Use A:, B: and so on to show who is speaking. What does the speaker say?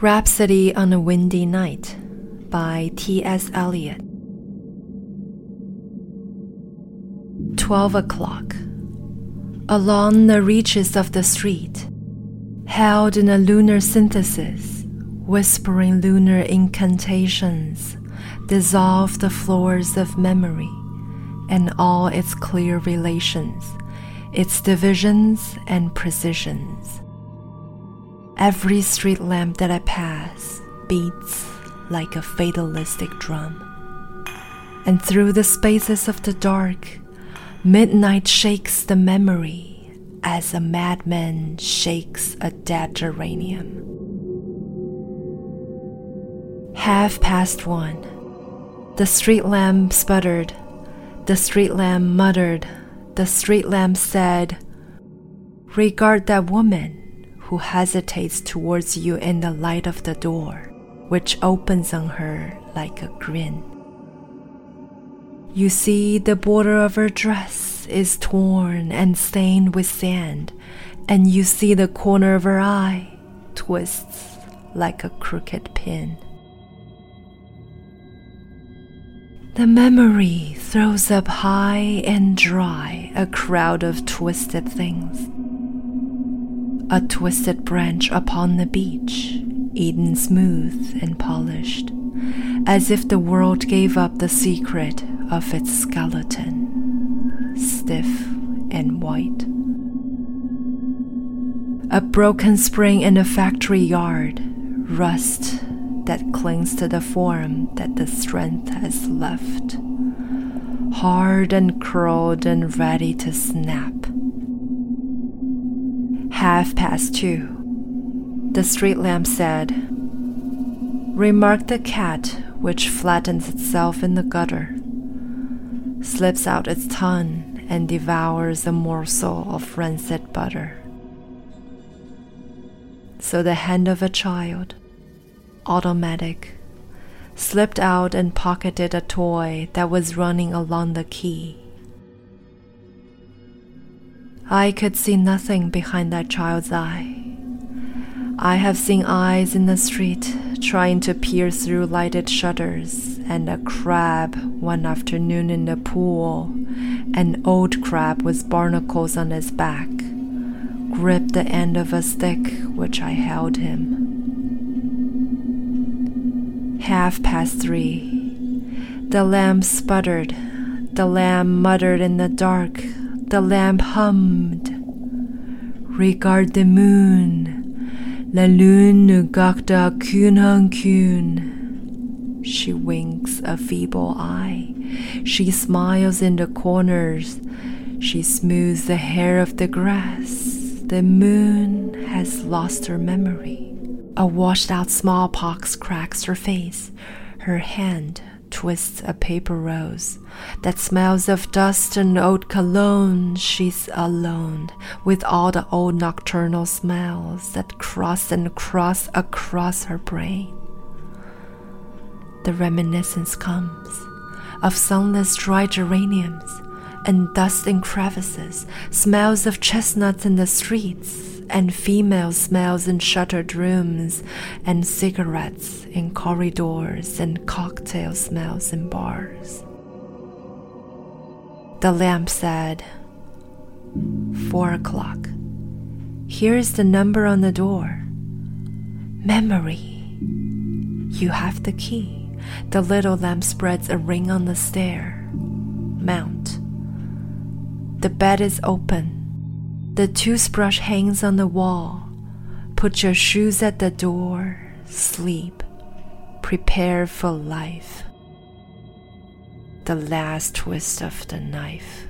A: Rhapsody on a Windy Night by T.S. Eliot. 12 o'clock. Along the reaches of the street, held in a lunar synthesis, whispering lunar incantations, dissolve the floors of memory and all its clear relations, its divisions and precisions. Every street lamp that I pass beats like a fatalistic drum. And through the spaces of the dark, midnight shakes the memory as a madman shakes a dead geranium. Half past one. The street lamp sputtered. The street lamp muttered. The street lamp said, Regard that woman who hesitates towards you in the light of the door, which opens on her like a grin. You see, the border of her dress is torn and stained with sand, and you see the corner of her eye twists like a crooked pin. The memory throws up high and dry a crowd of twisted things a twisted branch upon the beach, eaten smooth and polished, as if the world gave up the secret of its skeleton, stiff and white. A broken spring in a factory yard, rust that clings to the form that the strength has left, hard and curled and ready to snap half past two. The street lamp said, Remark the cat which flattens itself in the gutter, slips out its tongue, and devours a morsel of rancid butter. So the hand of a child, automatic, slipped out and pocketed a toy that was running along the quay I could see nothing behind that child's eye. I have seen eyes in the street trying to peer through lighted shutters, and a crab one afternoon in the pool, an old crab with barnacles on his back, gripped the end of a stick which I held him. Half past three. The lamb sputtered. The lamb muttered in the dark the lamp hummed. Regard the moon. La lune gakta kun kun. She winks a feeble eye. She smiles in the corners. She smooths the hair of the grass. The moon has lost her memory. A washed out smallpox cracks her face. Her hand twists a paper rose that smells of dust and old cologne. She's alone with all the old nocturnal smells that cross and cross across her brain. The reminiscence comes of sunless dry geraniums and dust in crevices, smells of chestnuts in the streets and female smells in shuttered rooms, and cigarettes in corridors, and cocktail smells in bars. The lamp said, Four o'clock. Here is the number on the door. Memory. You have the key. The little lamp spreads a ring on the stair. Mount. The bed is open. The toothbrush hangs on the wall. Put your shoes at the door. Sleep. Prepare for life. The last twist of the knife.